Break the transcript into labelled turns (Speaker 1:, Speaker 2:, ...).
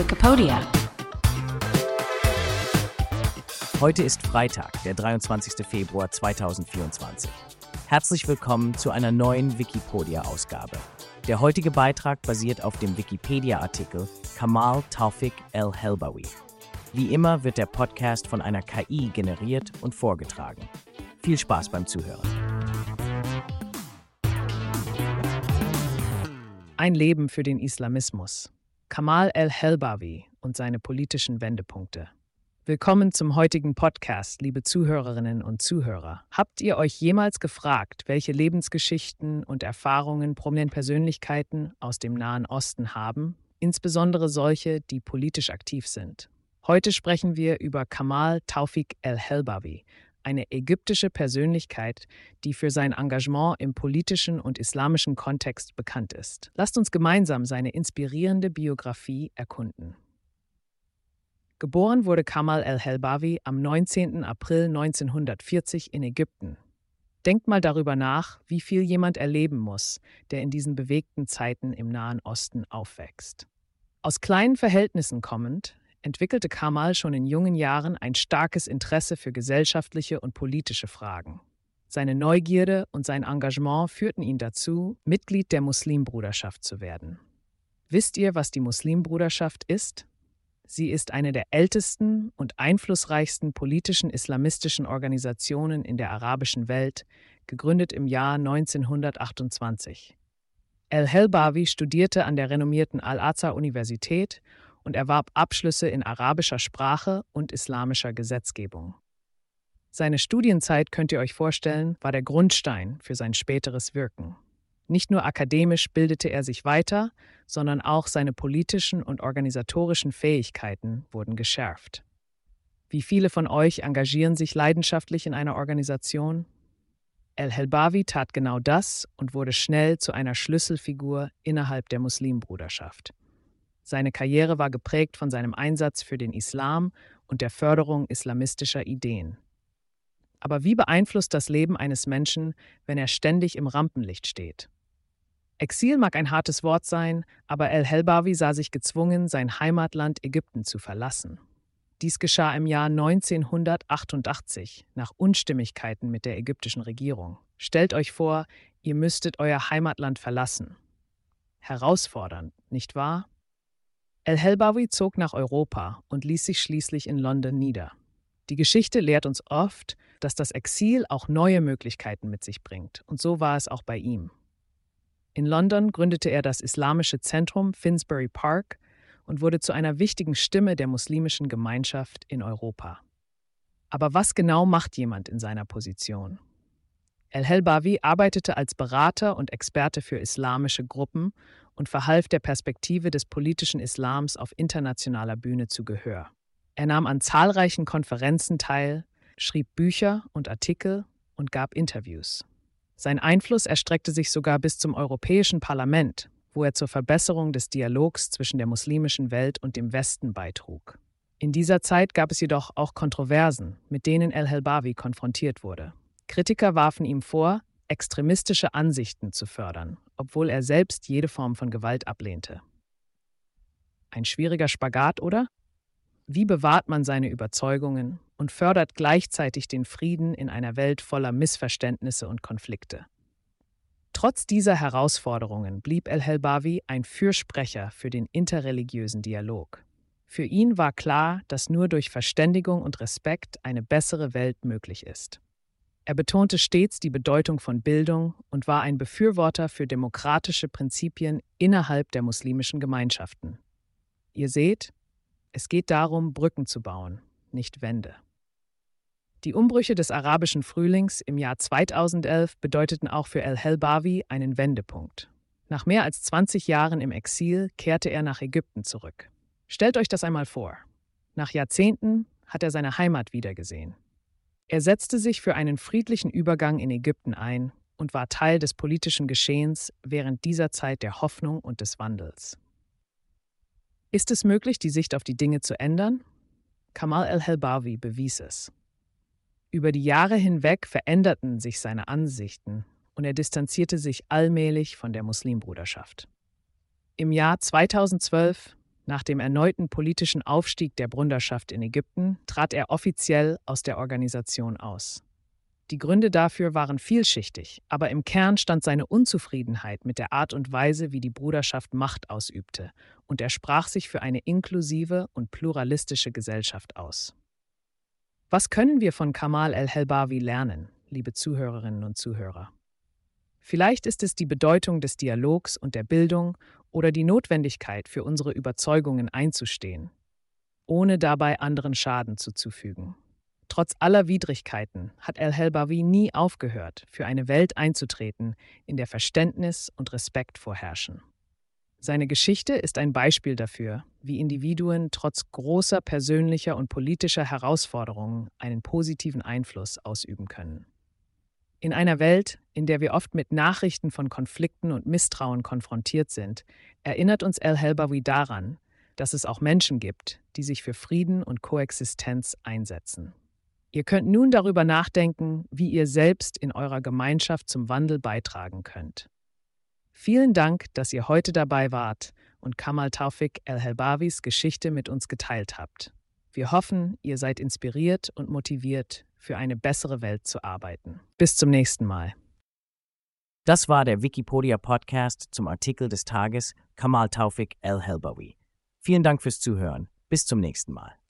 Speaker 1: Wikipedia.
Speaker 2: Heute ist Freitag, der 23. Februar 2024. Herzlich willkommen zu einer neuen Wikipedia-Ausgabe. Der heutige Beitrag basiert auf dem Wikipedia-Artikel Kamal Taufik El-Helbawi. Wie immer wird der Podcast von einer KI generiert und vorgetragen. Viel Spaß beim Zuhören.
Speaker 3: Ein Leben für den Islamismus. Kamal el-Helbawi und seine politischen Wendepunkte. Willkommen zum heutigen Podcast, liebe Zuhörerinnen und Zuhörer. Habt ihr euch jemals gefragt, welche Lebensgeschichten und Erfahrungen prominente Persönlichkeiten aus dem Nahen Osten haben, insbesondere solche, die politisch aktiv sind? Heute sprechen wir über Kamal Taufik el-Helbawi, eine ägyptische Persönlichkeit, die für sein Engagement im politischen und islamischen Kontext bekannt ist. Lasst uns gemeinsam seine inspirierende Biografie erkunden. Geboren wurde Kamal el-Helbawi am 19. April 1940 in Ägypten. Denkt mal darüber nach, wie viel jemand erleben muss, der in diesen bewegten Zeiten im Nahen Osten aufwächst. Aus kleinen Verhältnissen kommend, entwickelte Kamal schon in jungen Jahren ein starkes Interesse für gesellschaftliche und politische Fragen. Seine Neugierde und sein Engagement führten ihn dazu, Mitglied der Muslimbruderschaft zu werden. Wisst ihr, was die Muslimbruderschaft ist? Sie ist eine der ältesten und einflussreichsten politischen islamistischen Organisationen in der arabischen Welt, gegründet im Jahr 1928. El-Helbawi studierte an der renommierten Al-Azhar-Universität und erwarb Abschlüsse in arabischer Sprache und islamischer Gesetzgebung. Seine Studienzeit, könnt ihr euch vorstellen, war der Grundstein für sein späteres Wirken. Nicht nur akademisch bildete er sich weiter, sondern auch seine politischen und organisatorischen Fähigkeiten wurden geschärft. Wie viele von euch engagieren sich leidenschaftlich in einer Organisation? El-Helbawi tat genau das und wurde schnell zu einer Schlüsselfigur innerhalb der Muslimbruderschaft. Seine Karriere war geprägt von seinem Einsatz für den Islam und der Förderung islamistischer Ideen. Aber wie beeinflusst das Leben eines Menschen, wenn er ständig im Rampenlicht steht? Exil mag ein hartes Wort sein, aber El-Helbawi sah sich gezwungen, sein Heimatland Ägypten zu verlassen. Dies geschah im Jahr 1988 nach Unstimmigkeiten mit der ägyptischen Regierung. Stellt euch vor, ihr müsstet euer Heimatland verlassen. Herausfordernd, nicht wahr? El-Helbawi zog nach Europa und ließ sich schließlich in London nieder. Die Geschichte lehrt uns oft, dass das Exil auch neue Möglichkeiten mit sich bringt, und so war es auch bei ihm. In London gründete er das islamische Zentrum Finsbury Park und wurde zu einer wichtigen Stimme der muslimischen Gemeinschaft in Europa. Aber was genau macht jemand in seiner Position? El-Helbawi arbeitete als Berater und Experte für islamische Gruppen und verhalf der Perspektive des politischen Islams auf internationaler Bühne zu Gehör. Er nahm an zahlreichen Konferenzen teil, schrieb Bücher und Artikel und gab Interviews. Sein Einfluss erstreckte sich sogar bis zum Europäischen Parlament, wo er zur Verbesserung des Dialogs zwischen der muslimischen Welt und dem Westen beitrug. In dieser Zeit gab es jedoch auch Kontroversen, mit denen El-Helbawi konfrontiert wurde. Kritiker warfen ihm vor, extremistische Ansichten zu fördern, obwohl er selbst jede Form von Gewalt ablehnte. Ein schwieriger Spagat, oder? Wie bewahrt man seine Überzeugungen und fördert gleichzeitig den Frieden in einer Welt voller Missverständnisse und Konflikte? Trotz dieser Herausforderungen blieb El-Helbawi ein Fürsprecher für den interreligiösen Dialog. Für ihn war klar, dass nur durch Verständigung und Respekt eine bessere Welt möglich ist. Er betonte stets die Bedeutung von Bildung und war ein Befürworter für demokratische Prinzipien innerhalb der muslimischen Gemeinschaften. Ihr seht, es geht darum, Brücken zu bauen, nicht Wände. Die Umbrüche des arabischen Frühlings im Jahr 2011 bedeuteten auch für El-Helbawi einen Wendepunkt. Nach mehr als 20 Jahren im Exil kehrte er nach Ägypten zurück. Stellt euch das einmal vor. Nach Jahrzehnten hat er seine Heimat wiedergesehen. Er setzte sich für einen friedlichen Übergang in Ägypten ein und war Teil des politischen Geschehens während dieser Zeit der Hoffnung und des Wandels. Ist es möglich, die Sicht auf die Dinge zu ändern? Kamal el-Helbawi bewies es. Über die Jahre hinweg veränderten sich seine Ansichten und er distanzierte sich allmählich von der Muslimbruderschaft. Im Jahr 2012, Nach dem erneuten politischen Aufstieg der Brunderschaft in Ägypten trat er offiziell aus der Organisation aus. Die Gründe dafür waren vielschichtig, aber im Kern stand seine Unzufriedenheit mit der Art und Weise, wie die Bruderschaft Macht ausübte, und er sprach sich für eine inklusive und pluralistische Gesellschaft aus. Was können wir von Kamal el-Helbawi lernen, liebe Zuhörerinnen und Zuhörer? Vielleicht ist es die Bedeutung des Dialogs und der Bildung oder die Notwendigkeit, für unsere Überzeugungen einzustehen, ohne dabei anderen Schaden zuzufügen. Trotz aller Widrigkeiten hat El-Helbawi nie aufgehört, für eine Welt einzutreten, in der Verständnis und Respekt vorherrschen. Seine Geschichte ist ein Beispiel dafür, wie Individuen trotz großer persönlicher und politischer Herausforderungen einen positiven Einfluss ausüben können. In einer Welt, in der wir oft mit Nachrichten von Konflikten und Misstrauen konfrontiert sind, erinnert uns El-Helbawi daran, dass es auch Menschen gibt, die sich für Frieden und Koexistenz einsetzen. Ihr könnt nun darüber nachdenken, wie ihr selbst in eurer Gemeinschaft zum Wandel beitragen könnt. Vielen Dank, dass ihr heute dabei wart und Kamal Taufik El-Helbawis Geschichte mit uns geteilt habt. Wir hoffen, ihr seid inspiriert und motiviert, für eine bessere Welt zu arbeiten. Bis zum nächsten Mal.
Speaker 2: Das war der Wikipedia Podcast zum Artikel des Tages Kamal Taufik El-Helbawi. Vielen Dank fürs Zuhören. Bis zum nächsten Mal.